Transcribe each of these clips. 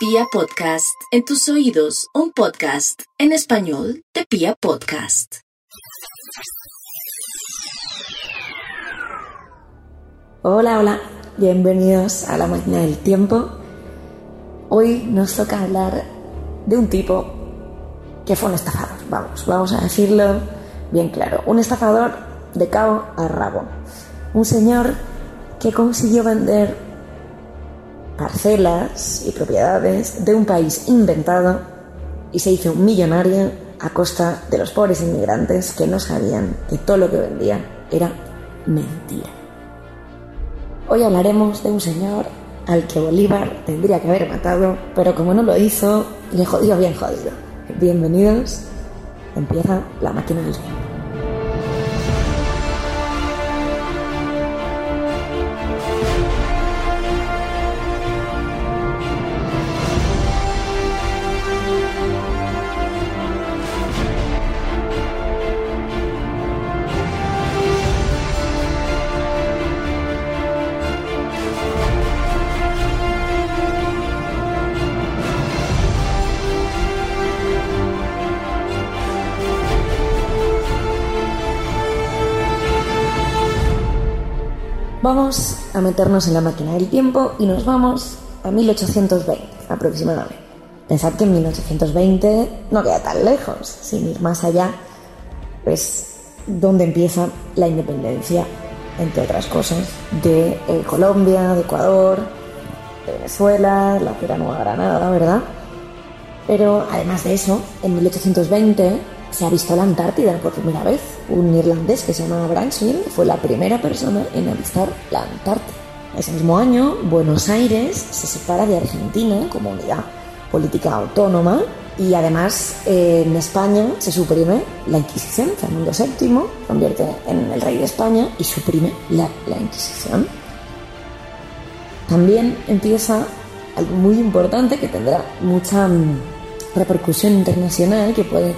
Pia Podcast, en tus oídos, un podcast en español de Pia Podcast. Hola, hola, bienvenidos a la máquina del tiempo. Hoy nos toca hablar de un tipo que fue un estafador, vamos, vamos a decirlo bien claro, un estafador de cabo a rabo, un señor que consiguió vender parcelas y propiedades de un país inventado y se hizo millonario a costa de los pobres inmigrantes que no sabían que todo lo que vendían era mentira. Hoy hablaremos de un señor al que Bolívar tendría que haber matado, pero como no lo hizo, le jodió bien jodido. Bienvenidos, empieza la máquina del tiempo. A meternos en la máquina del tiempo y nos vamos a 1820 aproximadamente. Pensad que en 1820 no queda tan lejos, sin ir más allá, pues donde empieza la independencia, entre otras cosas, de eh, Colombia, de Ecuador, de Venezuela, la Nueva Granada, ¿verdad? Pero además de eso, en 1820 se ha visto la Antártida por primera vez. Un irlandés que se llama Bransfield fue la primera persona en avistar la Antártida. Ese mismo año, Buenos Aires se separa de Argentina como unidad política autónoma y además eh, en España se suprime la Inquisición. Fernando VII convierte en el rey de España y suprime la, la Inquisición. También empieza algo muy importante que tendrá mucha mm, repercusión internacional que puede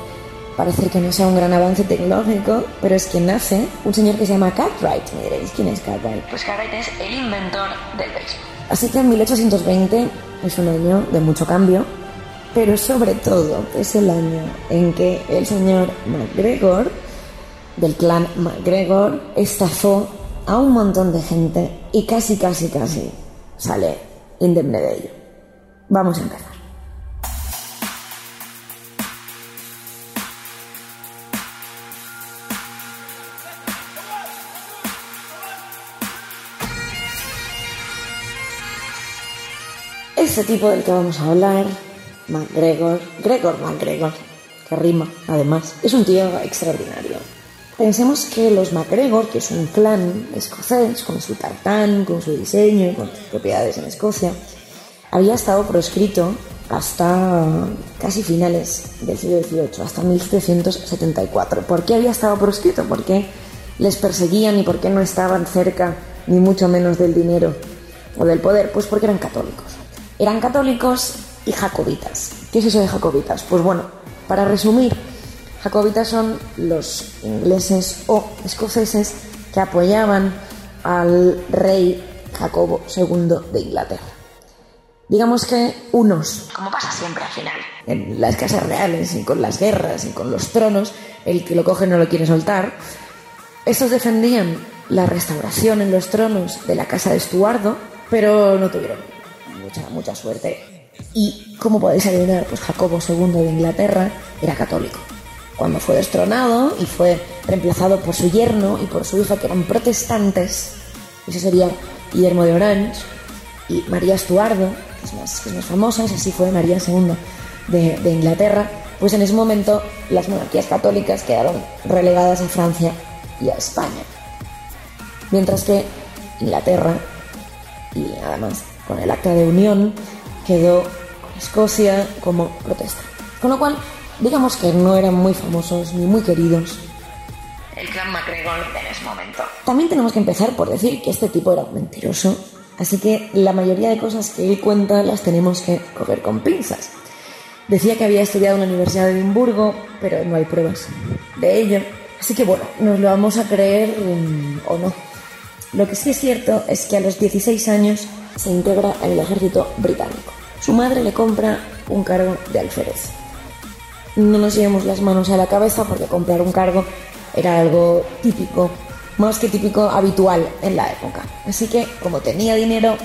parecer que no sea un gran avance tecnológico, pero es que nace un señor que se llama Cartwright. Me diréis, ¿quién es Cartwright? Pues Cartwright es el inventor del béisbol. Así que en 1820 es un año de mucho cambio, pero sobre todo es el año en que el señor MacGregor, del clan MacGregor, estafó a un montón de gente y casi, casi, casi sale indemne de ello. Vamos a empezar. Ese tipo del que vamos a hablar, MacGregor, Gregor MacGregor, que rima además, es un tío extraordinario. Pensemos que los MacGregor, que es un clan escocés, con su tartán, con su diseño, con sus propiedades en Escocia, había estado proscrito hasta casi finales del siglo XVIII, hasta 1774. ¿Por qué había estado proscrito? ¿Por qué les perseguían y por qué no estaban cerca ni mucho menos del dinero o del poder? Pues porque eran católicos. Eran católicos y jacobitas. ¿Qué es eso de jacobitas? Pues bueno, para resumir, jacobitas son los ingleses o escoceses que apoyaban al rey Jacobo II de Inglaterra. Digamos que unos, Como pasa siempre al final. en las casas reales y con las guerras y con los tronos, el que lo coge no lo quiere soltar, estos defendían la restauración en los tronos de la casa de Estuardo, pero no tuvieron mucha, mucha suerte. Y como podéis adivinar, pues Jacobo II de Inglaterra era católico. Cuando fue destronado y fue reemplazado por su yerno y por su hija, que eran protestantes, ese sería Guillermo de Orange, y María Estuardo, que es más, que famosa, esa sí fue María II de, de Inglaterra, pues en ese momento las monarquías católicas quedaron relegadas a Francia y a España. Mientras que Inglaterra, y además con el acta de unión, quedó con Escocia como protesta. Con lo cual, digamos que no eran muy famosos ni muy queridos. El clan MacGregor en ese momento. También tenemos que empezar por decir que este tipo era un mentiroso, así que la mayoría de cosas que él cuenta las tenemos que coger con pinzas. Decía que había estudiado en la Universidad de Edimburgo, pero no hay pruebas de ello. Así que bueno, nos lo vamos a creer um, o no. Lo que sí es cierto es que a los 16 años se integra en el ejército británico. su madre le compra un cargo de alférez. No nos llevemos las manos a la cabeza porque comprar un cargo era algo típico, más que típico, habitual en la época. Así que, como tenía dinero,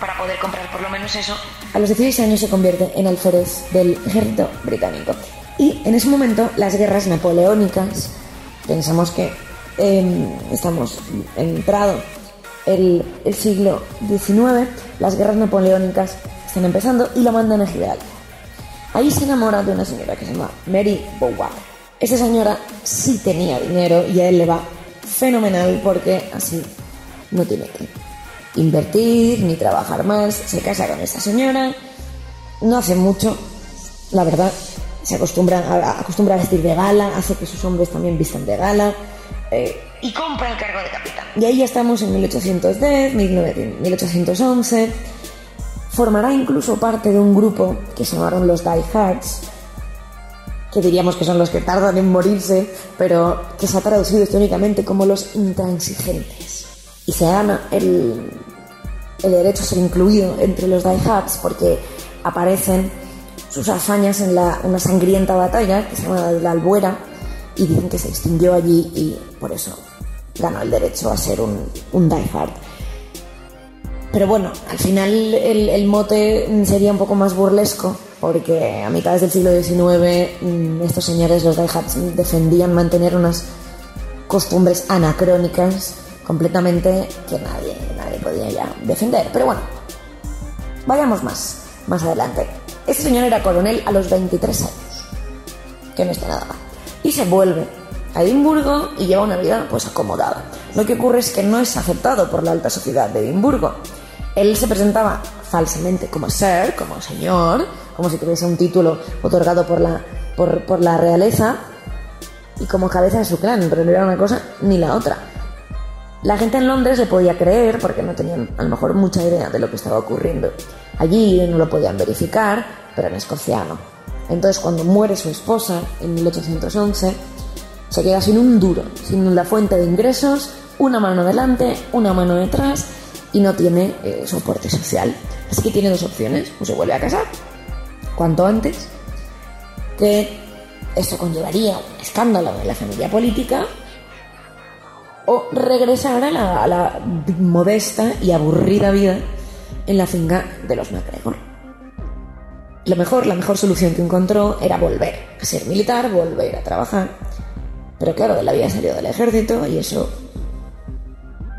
Para poder comprar por lo menos eso. a los 16 años se convierte en alférez del ejército británico. Y en ese momento las guerras napoleónicas, pensamos que eh, estamos entrado el, el siglo XIX, las guerras napoleónicas están empezando y lo mandan a Gibraltar. Ahí se enamora de una señora que se llama Mary Beauvoir. Esta señora sí tenía dinero y a él le va fenomenal porque así no tiene que invertir ni trabajar más. Se casa con esta señora, no hace mucho, la verdad. Se acostumbra a, acostumbra a vestir de gala, hace que sus hombres también vistan de gala. eh, Y compra el cargo de capitán. y ahí ya estamos en 1810, 1900, 1811. Formará incluso parte de un grupo que se llamaron los Diehards, que diríamos que son los que tardan en morirse, pero que se ha traducido históricamente como los intransigentes. Y se gana el, el derecho a ser incluido entre los Diehards porque aparecen sus hazañas en la, una sangrienta batalla que se llama la Albuera y dicen que se extinguió allí y por eso ganó el derecho a ser un, un diehard. Pero bueno, al final el, el mote sería un poco más burlesco porque a mitades del siglo XIX mm, estos señores, los diehards, defendían mantener unas costumbres anacrónicas completamente que nadie, nadie podía ya defender. Pero bueno, vayamos más, más adelante. Este señor era coronel a los 23 años, que no está nada mal. Y se vuelve a Edimburgo y lleva una vida pues acomodada. Lo que ocurre es que no es aceptado por la alta sociedad de Edimburgo. Él se presentaba falsamente como ser, como señor, como si tuviese un título otorgado por la, por, por la realeza y como cabeza de su clan, pero no era una cosa ni la otra. La gente en Londres le podía creer porque no tenían a lo mejor mucha idea de lo que estaba ocurriendo. Allí no lo podían verificar, pero en Escocia no. Entonces cuando muere su esposa en 1811, se queda sin un duro, sin la fuente de ingresos, una mano delante, una mano detrás y no tiene eh, soporte social. Así que tiene dos opciones, o se vuelve a casar, cuanto antes, que esto conllevaría un escándalo en la familia política, o regresar a la, a la modesta y aburrida vida en la finca de los MacGregor. Lo mejor, la mejor solución que encontró era volver a ser militar, volver a trabajar. Pero claro, él había salido del ejército y eso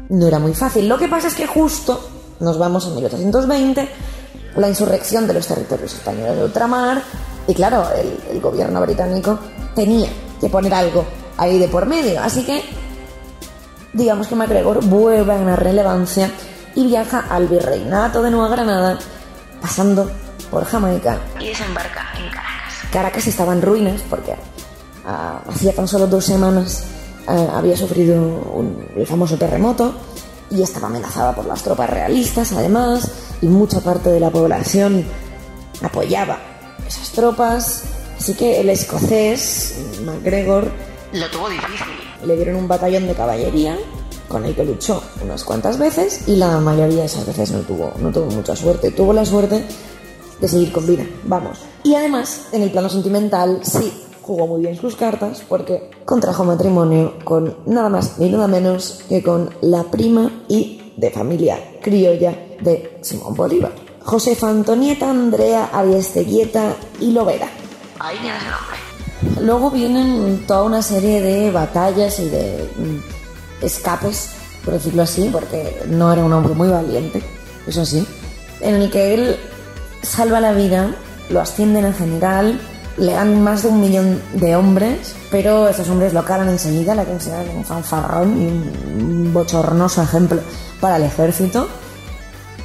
no era muy fácil. Lo que pasa es que justo nos vamos a 1820, la insurrección de los territorios españoles de ultramar, y claro, el, el gobierno británico tenía que poner algo ahí de por medio. Así que, digamos que MacGregor vuelve a ganar relevancia y viaja al virreinato de Nueva Granada, pasando por Jamaica. Y desembarca en Caracas. Caracas estaba en ruinas porque ah, hacía tan solo dos semanas ah, había sufrido un- el famoso terremoto y estaba amenazada por las tropas realistas además y mucha parte de la población apoyaba esas tropas así que el escocés MacGregor Lo tuvo difícil. le dieron un batallón de caballería con el que luchó unas cuantas veces y la mayoría de esas veces no tuvo, no tuvo mucha suerte. Tuvo la suerte de seguir con vida, vamos. Y además, en el plano sentimental, sí jugó muy bien sus cartas porque contrajo matrimonio con nada más ni nada menos que con la prima y de familia criolla de Simón Bolívar. Josefa Antonieta Andrea Ariesteguieta y Lovera. Ahí tienes el nombre. Luego vienen toda una serie de batallas y de mm, escapes, por decirlo así, porque no era un hombre muy valiente, eso sí, en el que él salva la vida, lo ascienden a general, le dan más de un millón de hombres, pero esos hombres lo calan enseguida, le consideran un fanfarrón y un bochornoso ejemplo para el ejército.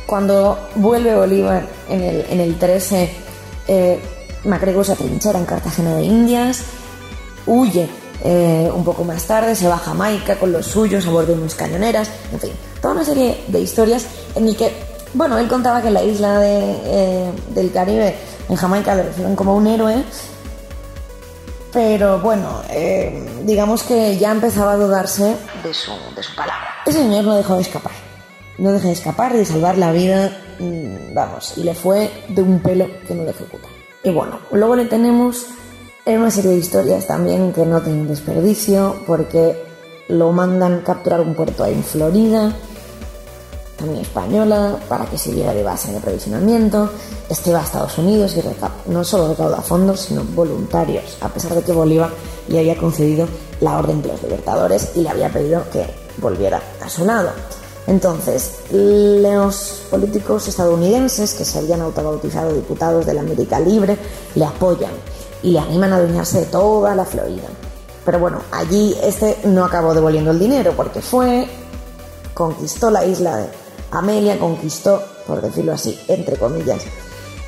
Cuando vuelve Bolívar en el, en el 13, eh, se atrinchera en Cartagena de Indias, huye eh, un poco más tarde, se va a Jamaica con los suyos a bordo de unas cañoneras, en fin, toda una serie de historias en el que, bueno, él contaba que en la isla eh, del Caribe, en Jamaica, le reciben como un héroe, pero bueno, eh, digamos que ya empezaba a dudarse De su, de su palabra. ese señor no dejó de escapar. no deja de escapar de salvar la vida, mm, vamos, y le fue de un pelo que no le ejecuta. Y bueno, luego le tenemos en una serie de historias también que no tienen desperdicio, porque lo mandan capturar un puerto ahí en Florida, también española, para que sirviera de base de provisionamiento. Este va a Estados Unidos y no solo recauda fondos, sino voluntarios, a pesar de que Bolívar le había concedido la orden de los libertadores y le había pedido que volviera a su lado. Entonces, los políticos estadounidenses que se habían autobautizado diputados de la América Libre le apoyan y le animan a adueñarse de toda la Florida. Pero bueno, allí este no acabó devolviendo el dinero porque fue, conquistó la isla de Amelia, conquistó, por decirlo así, entre comillas,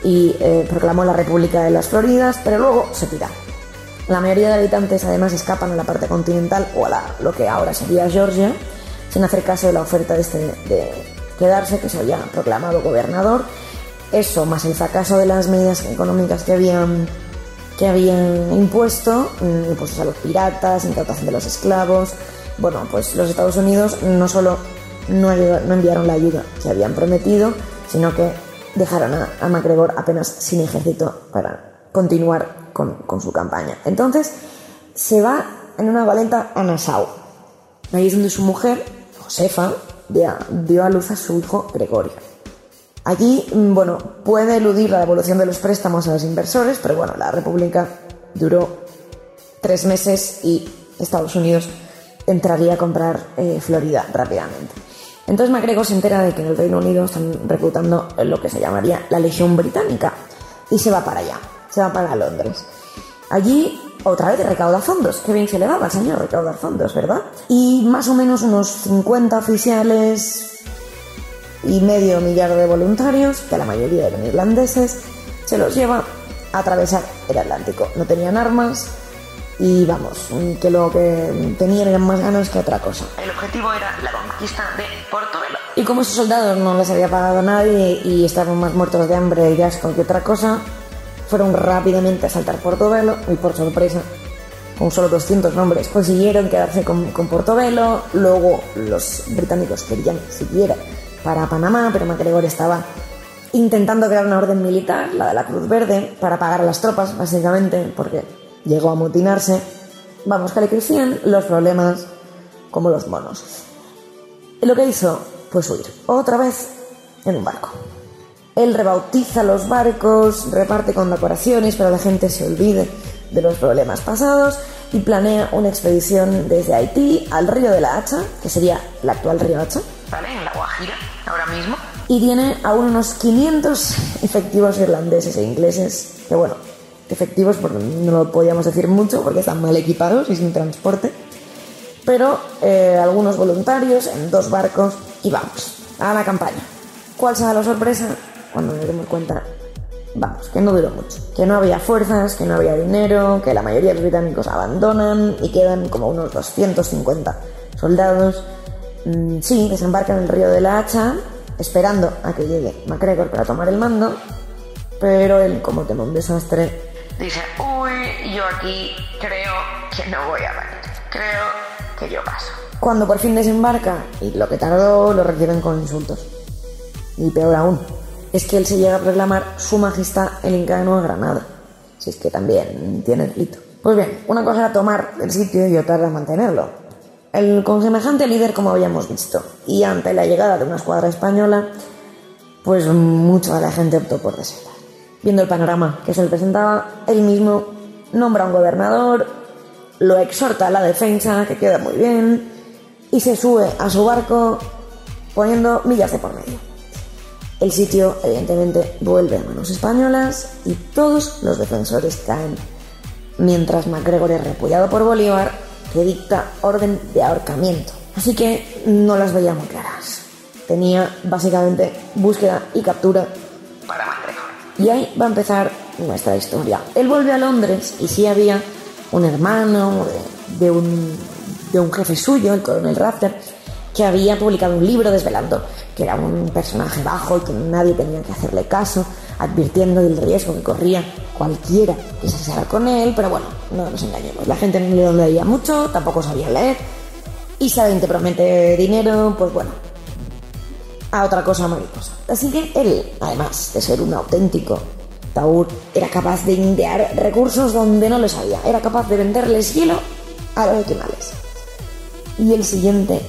y eh, proclamó la República de las Floridas, pero luego se tira. La mayoría de habitantes además escapan a la parte continental o a lo que ahora sería Georgia, sin hacer caso de la oferta de, este, quedarse, que se había proclamado gobernador. Eso, más el fracaso de las medidas económicas que habían, que habían impuesto, mm, impuestos a los piratas, incautación de los esclavos. Bueno, pues los Estados Unidos no solo no, enviaron la ayuda que habían prometido, sino que dejaron a, MacGregor apenas sin ejército para continuar con, su campaña. Entonces se va en una valenta a Nassau. Ahí es donde su mujer, Josefa, dio a luz a su hijo Gregorio. Allí, mm, bueno, puede eludir la devolución de los préstamos a los inversores, pero bueno, la República duró tres meses y Estados Unidos entraría a comprar eh, Florida rápidamente. Entonces MacGregor se entera de que en el Reino Unido están reclutando lo que se llamaría la Legión Británica y se va para allá se va para Londres. Allí otra vez recauda fondos. Qué bien se le daba al señor recaudar fondos, ¿verdad? Y más o menos unos 50 oficiales y medio millar de voluntarios, que la mayoría eran irlandeses, se los lleva a atravesar el Atlántico. No tenían armas y vamos, que lo que tenían eran más ganas que otra cosa. El objetivo era la conquista de Portobelo. Y como esos soldados no les había pagado nadie y estaban más muertos de hambre y asco que otra cosa, fueron rápidamente a saltar Portobelo y por sorpresa, con solo 200 hombres, consiguieron quedarse con, Portobelo. Luego los británicos querían siquiera para Panamá, pero MacGregor estaba intentando crear una orden militar, la de la Cruz Verde, para pagar a las tropas, básicamente, porque llegó a mutinarse. Vamos, que le crecían los problemas como los monos. Y lo que hizo, pues huir, otra vez en un barco. Él rebautiza los barcos, reparte condecoraciones para que la gente se olvide de los problemas pasados y planea una expedición desde Haití al río de la Hacha, que sería el actual río Hacha. Vale, en la Guajira, ahora mismo. Y tiene aún unos 500 efectivos irlandeses e ingleses, que bueno, efectivos no lo podíamos decir mucho porque están mal equipados y sin transporte, pero eh, algunos voluntarios en dos barcos y vamos, a la campaña. ¿Cuál será la sorpresa? cuando nos demos cuenta, vamos, que no duró mucho, que no había fuerzas, que no había dinero, que la mayoría de los británicos abandonan y quedan como unos 250 soldados. Mm, sí, desembarcan en el río de la Hacha, esperando a que llegue MacGregor para tomar el mando, pero él, como teme un desastre, dice, uy, yo aquí creo que no voy a venir, creo que yo paso. Cuando por fin desembarca, y lo que tardó, lo reciben con insultos. Y peor aún, es que él se llega a proclamar Su Majestad el Inca de Granada. Si es que también tiene delito. Pues bien, una cosa era tomar el sitio y otra era mantenerlo. El, con semejante líder como habíamos visto, y ante la llegada de una escuadra española, pues mucha de la gente optó por desertar. Viendo el panorama que se le presentaba, él mismo nombra a un gobernador, lo exhorta a la defensa, que queda muy bien, y se sube a su barco poniendo millas de por medio. El sitio, evidentemente, vuelve a manos españolas y todos los defensores caen, mientras MacGregor es repudiado por Bolívar, que dicta orden de ahorcamiento. Así que no las veía muy claras. Tenía básicamente búsqueda y captura. Y ahí va a empezar nuestra historia. Él vuelve a Londres y sí había un hermano de, un, jefe suyo, el coronel Rafter, que había publicado un libro desvelando que era un personaje bajo y que nadie tenía que hacerle caso, advirtiendo del riesgo que corría cualquiera que se asociara con él, pero bueno, no nos engañemos, la gente no le leía mucho, tampoco sabía leer, y si alguien te promete dinero, pues bueno, a otra cosa mariposa. Así que él, además de ser un auténtico Taur, era capaz de indiar recursos donde no los había. Era capaz de venderles hielo a los animales. Y el siguiente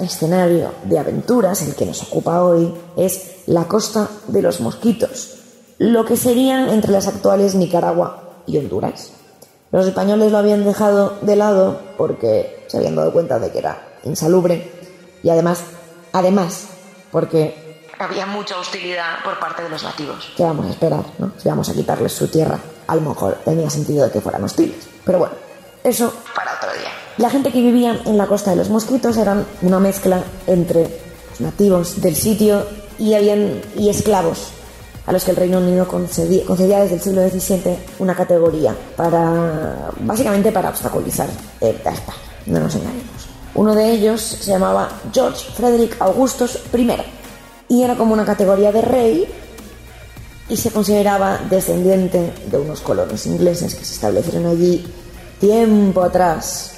escenario de aventuras, el que nos ocupa hoy, es la costa de los mosquitos, lo que serían entre las actuales Nicaragua y Honduras. Los españoles lo habían dejado de lado porque se habían dado cuenta de que era insalubre y además, además, porque había mucha hostilidad por parte de los nativos. ¿Qué vamos a esperar, no? Si vamos a quitarles su tierra, a lo mejor tenía sentido de que fueran hostiles. Pero bueno, eso para otro día. La gente que vivía en la costa de los mosquitos eran una mezcla entre los nativos del sitio y, habían, y esclavos a los que el Reino Unido concedía, concedía desde el siglo XVII una categoría para básicamente para obstaculizar el España, no nos engañemos. Uno de ellos se llamaba George Frederick Augustus I y era como una categoría de rey y se consideraba descendiente de unos colonos ingleses que se establecieron allí tiempo atrás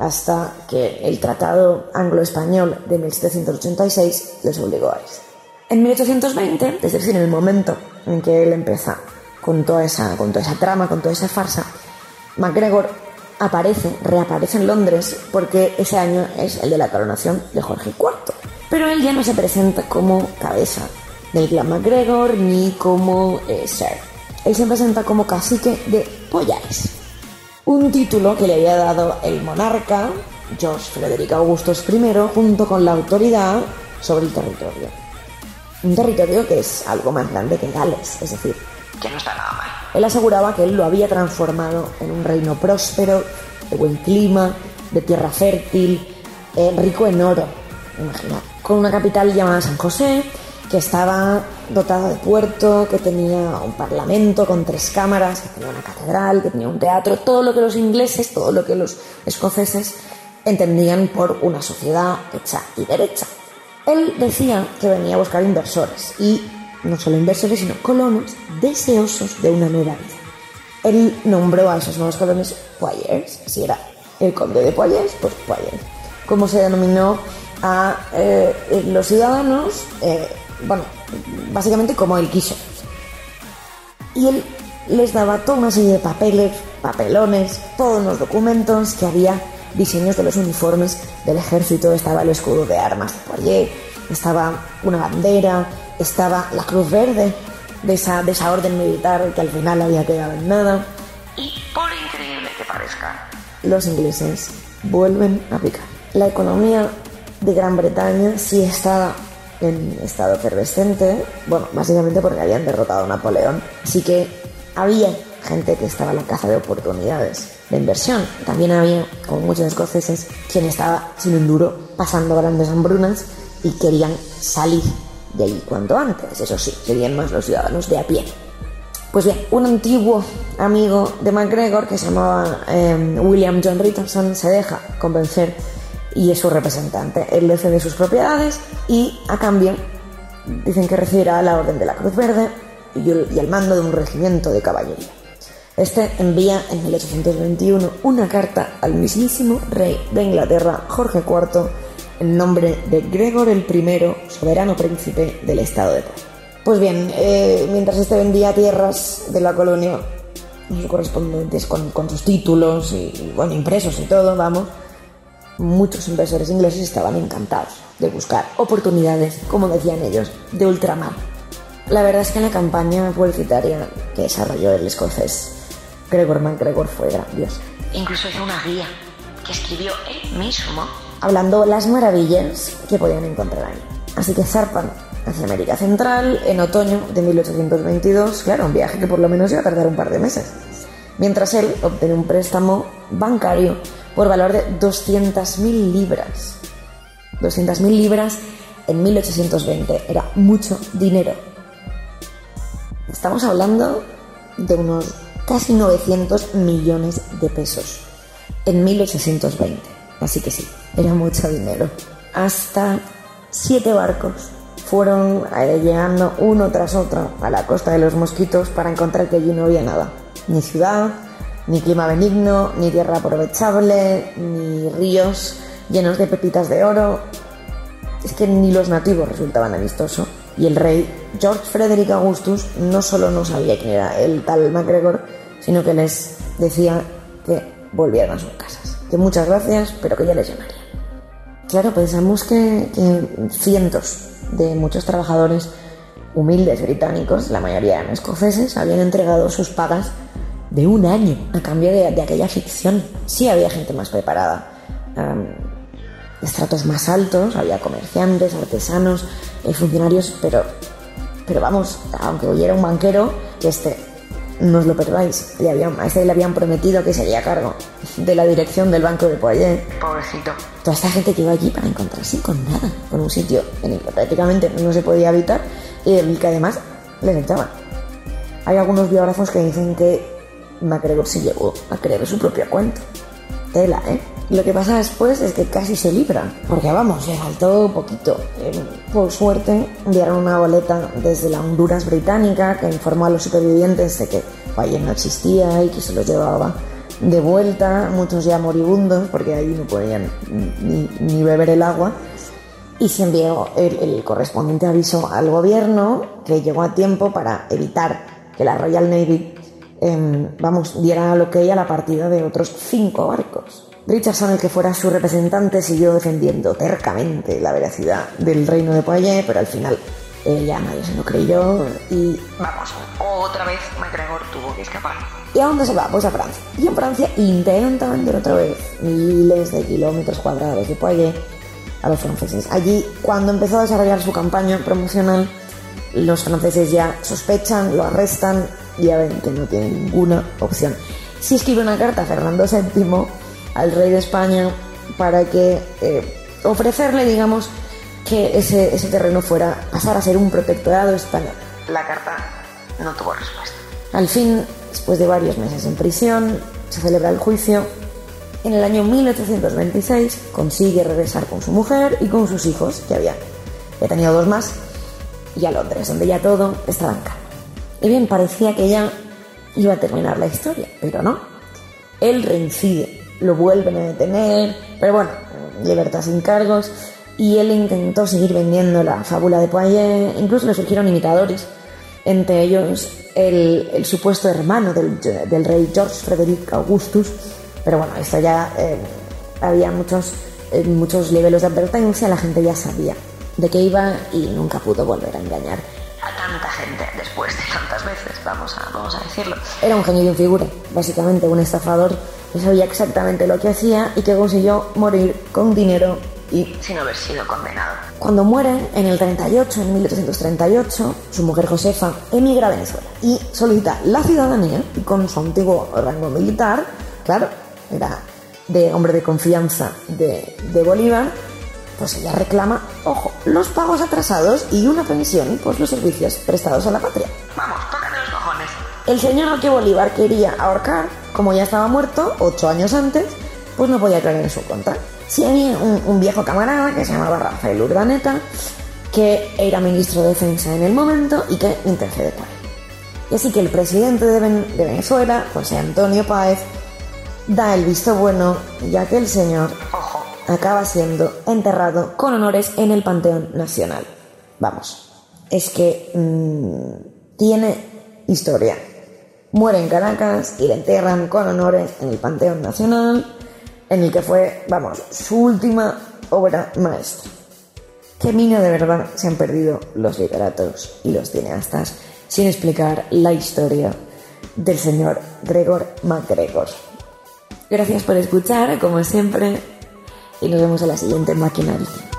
hasta que el Tratado Anglo-Español de 1786 les obligó a eso. En 1820, es decir, en el momento en que él empieza con toda esa, con toda esa trama, con toda esa farsa, MacGregor aparece, reaparece en Londres porque ese año es el de la coronación de Jorge IV. Pero él ya no se presenta como cabeza del clan MacGregor ni como eh, Sir. Él se presenta como cacique de Pollares un título que le había dado el monarca, George Frederick Augustus I, junto con la autoridad sobre el territorio. Un territorio que es algo más grande que Gales, es decir, que no está nada mal. Él aseguraba que él lo había transformado en un reino próspero, de buen clima, de tierra fértil, eh, rico en oro, con una capital llamada San José, que estaba dotado de puerto, que tenía un parlamento con tres cámaras, que tenía una catedral, que tenía un teatro, todo lo que los ingleses, todo lo que los escoceses entendían por una sociedad hecha y derecha. Él decía que venía a buscar inversores y no solo inversores, sino colonos deseosos de una nueva vida. Él nombró a esos nuevos colonos Poyers, si era el conde de Poyers, pues Poyers. Como se denominó a eh, los ciudadanos eh, bueno, básicamente como él quiso. Y él les daba toda una serie de papeles, papelones, todos los documentos que había diseños de los uniformes del ejército, estaba el escudo de armas de estaba una bandera, estaba la cruz verde de esa, de esa orden militar que al final había quedado en nada. Y por increíble que parezca, los ingleses vuelven a picar. La economía de Gran Bretaña sí estaba en estado efervescente, bueno, básicamente porque habían derrotado a Napoleón. Así que había gente que estaba en la caza de oportunidades de inversión. También había, como muchos escoceses, quien estaba sin un duro, pasando grandes hambrunas y querían salir de ahí cuanto antes. Eso sí, serían más los ciudadanos de a pie. Pues bien, un antiguo amigo de MacGregor que se llamaba eh, William John Richardson se deja convencer y es su representante. Él le cede sus propiedades y a cambio dicen que recibirá la Orden de la Cruz Verde y el, mando de un regimiento de caballería. Este envía en 1821 una carta al mismísimo rey de Inglaterra, Jorge IV, en nombre de Gregor el I, soberano príncipe del estado de Puebla. Pues bien, eh, mientras este vendía tierras de la colonia, correspondientes con, con sus títulos y, bueno, impresos y todo, vamos, muchos inversores ingleses estaban encantados de buscar oportunidades, como decían ellos, de ultramar. La verdad es que en la campaña publicitaria que desarrolló el escocés Gregor MacGregor fue grandiosa. Incluso hizo una guía que escribió él mismo. Hablando las maravillas que podían encontrar ahí. Así que zarpan hacia América Central en otoño de 1822, claro, un viaje que por lo menos iba a tardar un par de meses. Mientras él obtiene un préstamo bancario por valor de 200.000 libras. 200.000 libras en 1820 era mucho dinero. Estamos hablando de unos casi 900 millones de pesos en 1820. Así que sí, era mucho dinero. Hasta siete barcos fueron eh, llegando uno tras otro a la costa de los mosquitos para encontrar que allí no había nada. Ni ciudad, ni clima benigno, ni tierra aprovechable, ni ríos llenos de pepitas de oro. es que ni los nativos resultaban amistosos y el rey George Frederick Augustus no solo no sabía quién era el tal MacGregor, sino que les decía que volvieran a sus casas. Que muchas gracias, pero que ya les llamaría. Claro, pensamos que, que cientos de muchos trabajadores humildes británicos, la mayoría eran escoceses, habían entregado sus pagas de un año a cambio de, aquella ficción. Sí había gente más preparada, estratos más altos, había comerciantes, artesanos, eh, funcionarios, pero, pero vamos, aunque hubiera un banquero, que este, no os lo perdáis, le habían, a este le habían prometido que sería cargo de la dirección del banco de Poitiers. Pobrecito. Toda esta gente que iba allí para encontrarse con nada, con un sitio en el que prácticamente no se podía habitar y el que además les echaban. Hay algunos biógrafos que dicen que MacGregor se llevó a creer su propio cuento. Tela, ¿eh? Lo que pasa después es que casi se libra, porque vamos, le faltó poquito. Por suerte, enviaron una boleta desde la Honduras británica que informó a los supervivientes de que Valle no existía y que se los llevaba de vuelta, muchos ya moribundos, porque ahí no podían ni, ni beber el agua. Y se envió el, el correspondiente aviso al gobierno, que llegó a tiempo para evitar que la Royal Navy eh, vamos, diera lo que ella la partida de otros cinco barcos. Richardson, el que fuera su representante, siguió defendiendo tercamente la veracidad del reino de Poitiers, pero al final eh, ya nadie se lo creyó y... Vamos, otra vez MacGregor tuvo que escapar. ¿Y a dónde se va? Pues a Francia. Y en Francia intenta vender otra vez miles de kilómetros cuadrados de Poitiers a los franceses. Allí, cuando empezó a desarrollar su campaña promocional, los franceses ya sospechan, lo arrestan ya ven que no tienen ninguna opción. Si escribe una carta a Fernando VII, al rey de España, para que eh, ofrecerle, digamos, que ese, terreno fuera, pasara a ser un protectorado español. La carta no tuvo respuesta. Al fin, después de varios meses en prisión, se celebra el juicio. En el año 1826 consigue regresar con su mujer y con sus hijos, que había, había tenido dos más, y a Londres, donde ya todo estaba en calma. Y bien, parecía que ya iba a terminar la historia, pero no. Él reincide, lo vuelven a detener, pero bueno, libertad sin cargos, y él intentó seguir vendiendo la fábula de Poitiers, incluso le surgieron imitadores, entre ellos el, supuesto hermano del, del, rey George Frederick Augustus, pero bueno, esto ya eh, había muchos, eh, muchos niveles de advertencia, la gente ya sabía de qué iba y nunca pudo volver a engañar vamos a, vamos a decirlo. Era un genio un figura, básicamente un estafador que sabía exactamente lo que hacía y que consiguió morir con dinero y Sin haber sido condenado. Cuando muere en el 38, en 1838, su mujer Josefa emigra a Venezuela y solicita la ciudadanía y con su antiguo rango militar, claro, era de hombre de confianza de, de Bolívar, pues ella reclama, ojo, los pagos atrasados y una pensión por los servicios prestados a la patria. Vamos. El señor al que Bolívar quería ahorcar, como ya estaba muerto ocho años antes, pues no podía creer en su contra. Sí había un, un viejo camarada que se llamaba Rafael Urdaneta, que era ministro de Defensa en el momento y que intercede por él. Y así que el presidente de, Ven- de Venezuela, José Antonio Páez, da el visto bueno, ya que el señor Ojo, acaba siendo enterrado con honores en el Panteón Nacional. Vamos, es que mm, tiene historia. Muere en Caracas y le enterran con honores en el Panteón Nacional, en el que fue, vamos, su última obra maestra. Qué mina de verdad se han perdido los literatos y los cineastas sin explicar la historia del señor Gregor MacGregor. Gracias por escuchar, como siempre, y nos vemos en la siguiente tiempo.